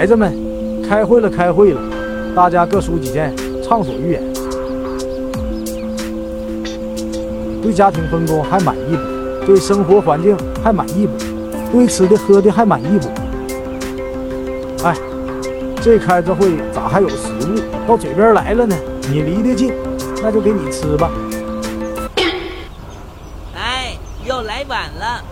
孩子们开会了开会了大家各抒己见畅所欲言。对家庭分工还满意不对生活环境还满意不对吃的喝的还满意不哎这开着会咋还有食物？到嘴边来了呢？你离得近那就给你吃吧。哎又来晚了。